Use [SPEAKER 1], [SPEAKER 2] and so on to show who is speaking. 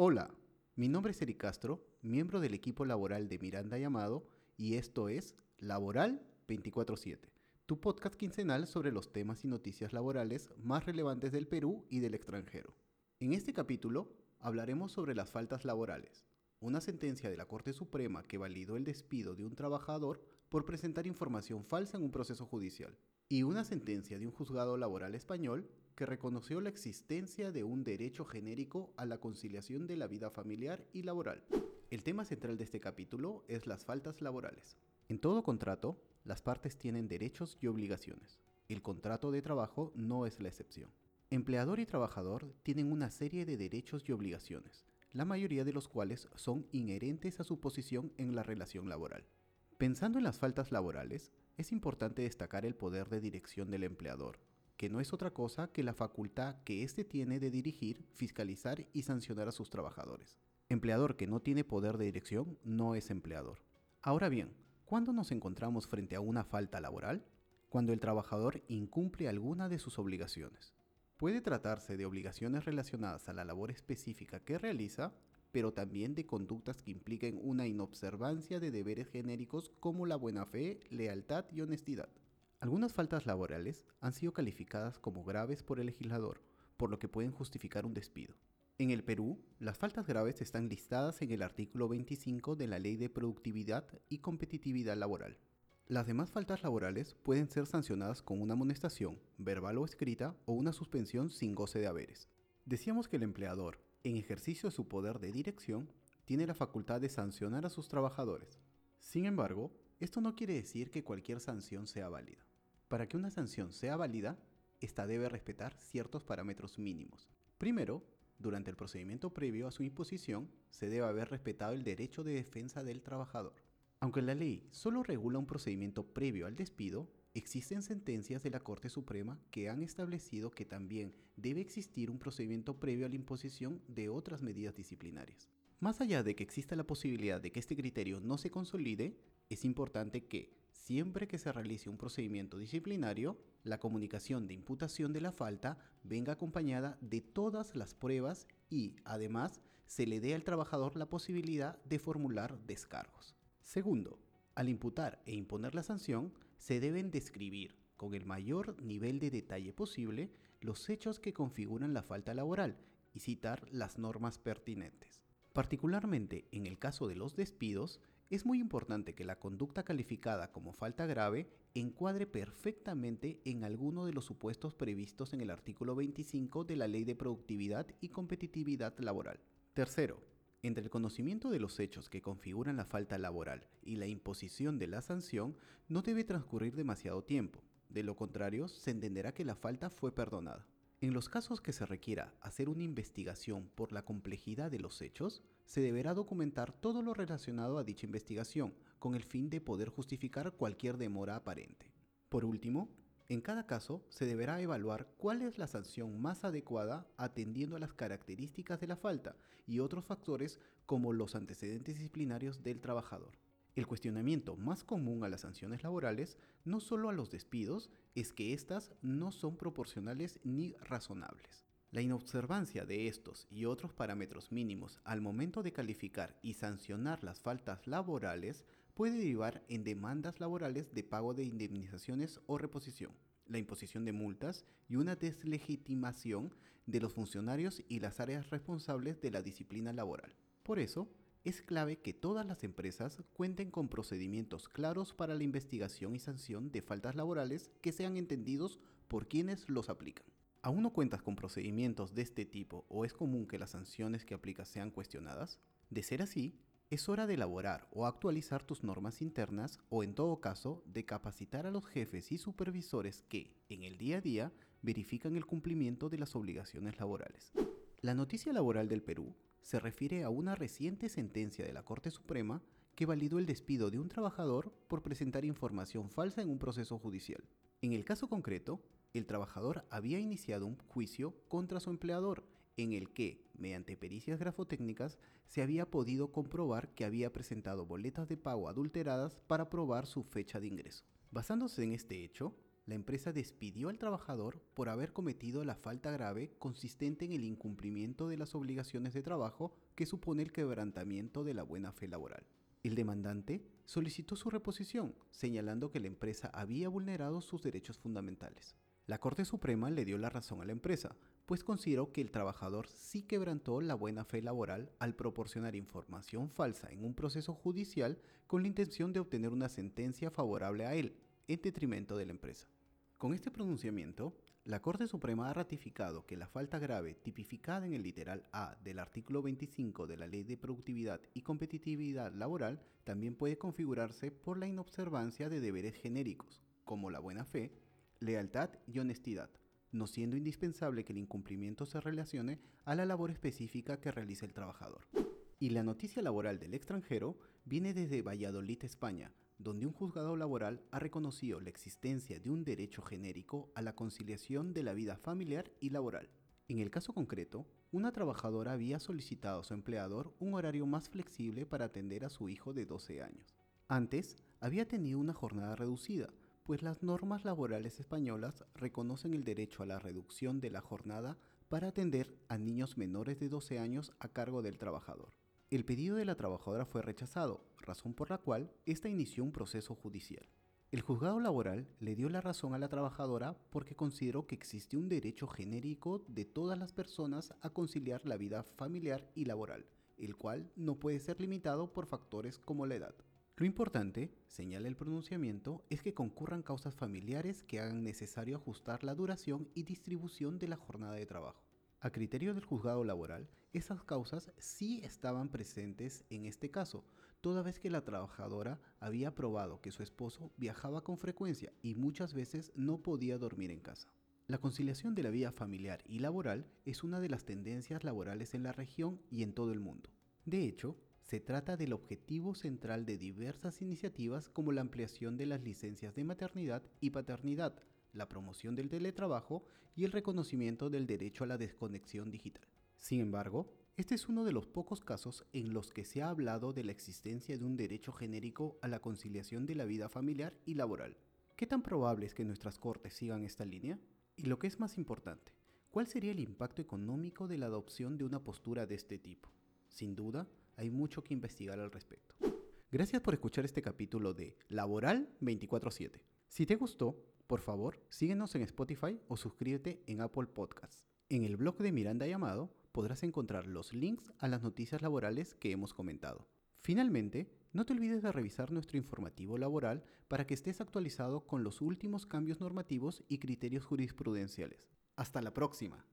[SPEAKER 1] Hola, mi nombre es Eric Castro, miembro del equipo laboral de Miranda Llamado, y esto es Laboral 24-7, tu podcast quincenal sobre los temas y noticias laborales más relevantes del Perú y del extranjero. En este capítulo hablaremos sobre las faltas laborales, una sentencia de la Corte Suprema que validó el despido de un trabajador por presentar información falsa en un proceso judicial, y una sentencia de un juzgado laboral español que reconoció la existencia de un derecho genérico a la conciliación de la vida familiar y laboral. El tema central de este capítulo es las faltas laborales. En todo contrato, las partes tienen derechos y obligaciones. El contrato de trabajo no es la excepción. Empleador y trabajador tienen una serie de derechos y obligaciones, la mayoría de los cuales son inherentes a su posición en la relación laboral. Pensando en las faltas laborales, es importante destacar el poder de dirección del empleador, que no es otra cosa que la facultad que éste tiene de dirigir, fiscalizar y sancionar a sus trabajadores. Empleador que no tiene poder de dirección no es empleador. Ahora bien, ¿cuándo nos encontramos frente a una falta laboral? Cuando el trabajador incumple alguna de sus obligaciones. Puede tratarse de obligaciones relacionadas a la labor específica que realiza, pero también de conductas que impliquen una inobservancia de deberes genéricos como la buena fe, lealtad y honestidad. Algunas faltas laborales han sido calificadas como graves por el legislador, por lo que pueden justificar un despido. En el Perú, las faltas graves están listadas en el artículo 25 de la Ley de Productividad y Competitividad Laboral. Las demás faltas laborales pueden ser sancionadas con una amonestación, verbal o escrita, o una suspensión sin goce de haberes. Decíamos que el empleador, en ejercicio de su poder de dirección, tiene la facultad de sancionar a sus trabajadores. Sin embargo, esto no quiere decir que cualquier sanción sea válida. Para que una sanción sea válida, esta debe respetar ciertos parámetros mínimos. Primero, durante el procedimiento previo a su imposición, se debe haber respetado el derecho de defensa del trabajador. Aunque la ley solo regula un procedimiento previo al despido, existen sentencias de la Corte Suprema que han establecido que también debe existir un procedimiento previo a la imposición de otras medidas disciplinarias. Más allá de que exista la posibilidad de que este criterio no se consolide, es importante que, siempre que se realice un procedimiento disciplinario, la comunicación de imputación de la falta venga acompañada de todas las pruebas y, además, se le dé al trabajador la posibilidad de formular descargos. Segundo, al imputar e imponer la sanción, se deben describir con el mayor nivel de detalle posible los hechos que configuran la falta laboral y citar las normas pertinentes. Particularmente en el caso de los despidos, es muy importante que la conducta calificada como falta grave encuadre perfectamente en alguno de los supuestos previstos en el artículo 25 de la Ley de Productividad y Competitividad Laboral. Tercero, entre el conocimiento de los hechos que configuran la falta laboral y la imposición de la sanción no debe transcurrir demasiado tiempo, de lo contrario se entenderá que la falta fue perdonada. En los casos que se requiera hacer una investigación por la complejidad de los hechos, se deberá documentar todo lo relacionado a dicha investigación, con el fin de poder justificar cualquier demora aparente. Por último, en cada caso, se deberá evaluar cuál es la sanción más adecuada atendiendo a las características de la falta y otros factores como los antecedentes disciplinarios del trabajador. El cuestionamiento más común a las sanciones laborales, no solo a los despidos, es que éstas no son proporcionales ni razonables. La inobservancia de estos y otros parámetros mínimos al momento de calificar y sancionar las faltas laborales puede derivar en demandas laborales de pago de indemnizaciones o reposición, la imposición de multas y una deslegitimación de los funcionarios y las áreas responsables de la disciplina laboral. Por eso, es clave que todas las empresas cuenten con procedimientos claros para la investigación y sanción de faltas laborales que sean entendidos por quienes los aplican. ¿Aún no cuentas con procedimientos de este tipo o es común que las sanciones que aplicas sean cuestionadas? De ser así, es hora de elaborar o actualizar tus normas internas o en todo caso de capacitar a los jefes y supervisores que, en el día a día, verifican el cumplimiento de las obligaciones laborales. La noticia laboral del Perú se refiere a una reciente sentencia de la Corte Suprema que validó el despido de un trabajador por presentar información falsa en un proceso judicial. En el caso concreto, el trabajador había iniciado un juicio contra su empleador en el que, mediante pericias grafotécnicas, se había podido comprobar que había presentado boletas de pago adulteradas para probar su fecha de ingreso. Basándose en este hecho, la empresa despidió al trabajador por haber cometido la falta grave consistente en el incumplimiento de las obligaciones de trabajo que supone el quebrantamiento de la buena fe laboral. El demandante solicitó su reposición, señalando que la empresa había vulnerado sus derechos fundamentales. La Corte Suprema le dio la razón a la empresa, pues consideró que el trabajador sí quebrantó la buena fe laboral al proporcionar información falsa en un proceso judicial con la intención de obtener una sentencia favorable a él, en detrimento de la empresa. Con este pronunciamiento, la Corte Suprema ha ratificado que la falta grave tipificada en el literal A del artículo 25 de la Ley de Productividad y Competitividad Laboral también puede configurarse por la inobservancia de deberes genéricos, como la buena fe, lealtad y honestidad, no siendo indispensable que el incumplimiento se relacione a la labor específica que realiza el trabajador. Y la noticia laboral del extranjero viene desde Valladolid, España, donde un juzgado laboral ha reconocido la existencia de un derecho genérico a la conciliación de la vida familiar y laboral. En el caso concreto, una trabajadora había solicitado a su empleador un horario más flexible para atender a su hijo de 12 años. Antes, había tenido una jornada reducida, pues las normas laborales españolas reconocen el derecho a la reducción de la jornada para atender a niños menores de 12 años a cargo del trabajador. El pedido de la trabajadora fue rechazado, razón por la cual ésta inició un proceso judicial. El juzgado laboral le dio la razón a la trabajadora porque consideró que existe un derecho genérico de todas las personas a conciliar la vida familiar y laboral, el cual no puede ser limitado por factores como la edad. Lo importante, señala el pronunciamiento, es que concurran causas familiares que hagan necesario ajustar la duración y distribución de la jornada de trabajo. A criterio del juzgado laboral, esas causas sí estaban presentes en este caso, toda vez que la trabajadora había probado que su esposo viajaba con frecuencia y muchas veces no podía dormir en casa. La conciliación de la vida familiar y laboral es una de las tendencias laborales en la región y en todo el mundo. De hecho, se trata del objetivo central de diversas iniciativas como la ampliación de las licencias de maternidad y paternidad, la promoción del teletrabajo y el reconocimiento del derecho a la desconexión digital. Sin embargo, este es uno de los pocos casos en los que se ha hablado de la existencia de un derecho genérico a la conciliación de la vida familiar y laboral. ¿Qué tan probable es que nuestras cortes sigan esta línea? Y lo que es más importante, ¿cuál sería el impacto económico de la adopción de una postura de este tipo? Sin duda, hay mucho que investigar al respecto. Gracias por escuchar este capítulo de Laboral 24/7. Si te gustó, por favor, síguenos en Spotify o suscríbete en Apple Podcasts. En el blog de Miranda Llamado podrás encontrar los links a las noticias laborales que hemos comentado. Finalmente, no te olvides de revisar nuestro informativo laboral para que estés actualizado con los últimos cambios normativos y criterios jurisprudenciales. Hasta la próxima.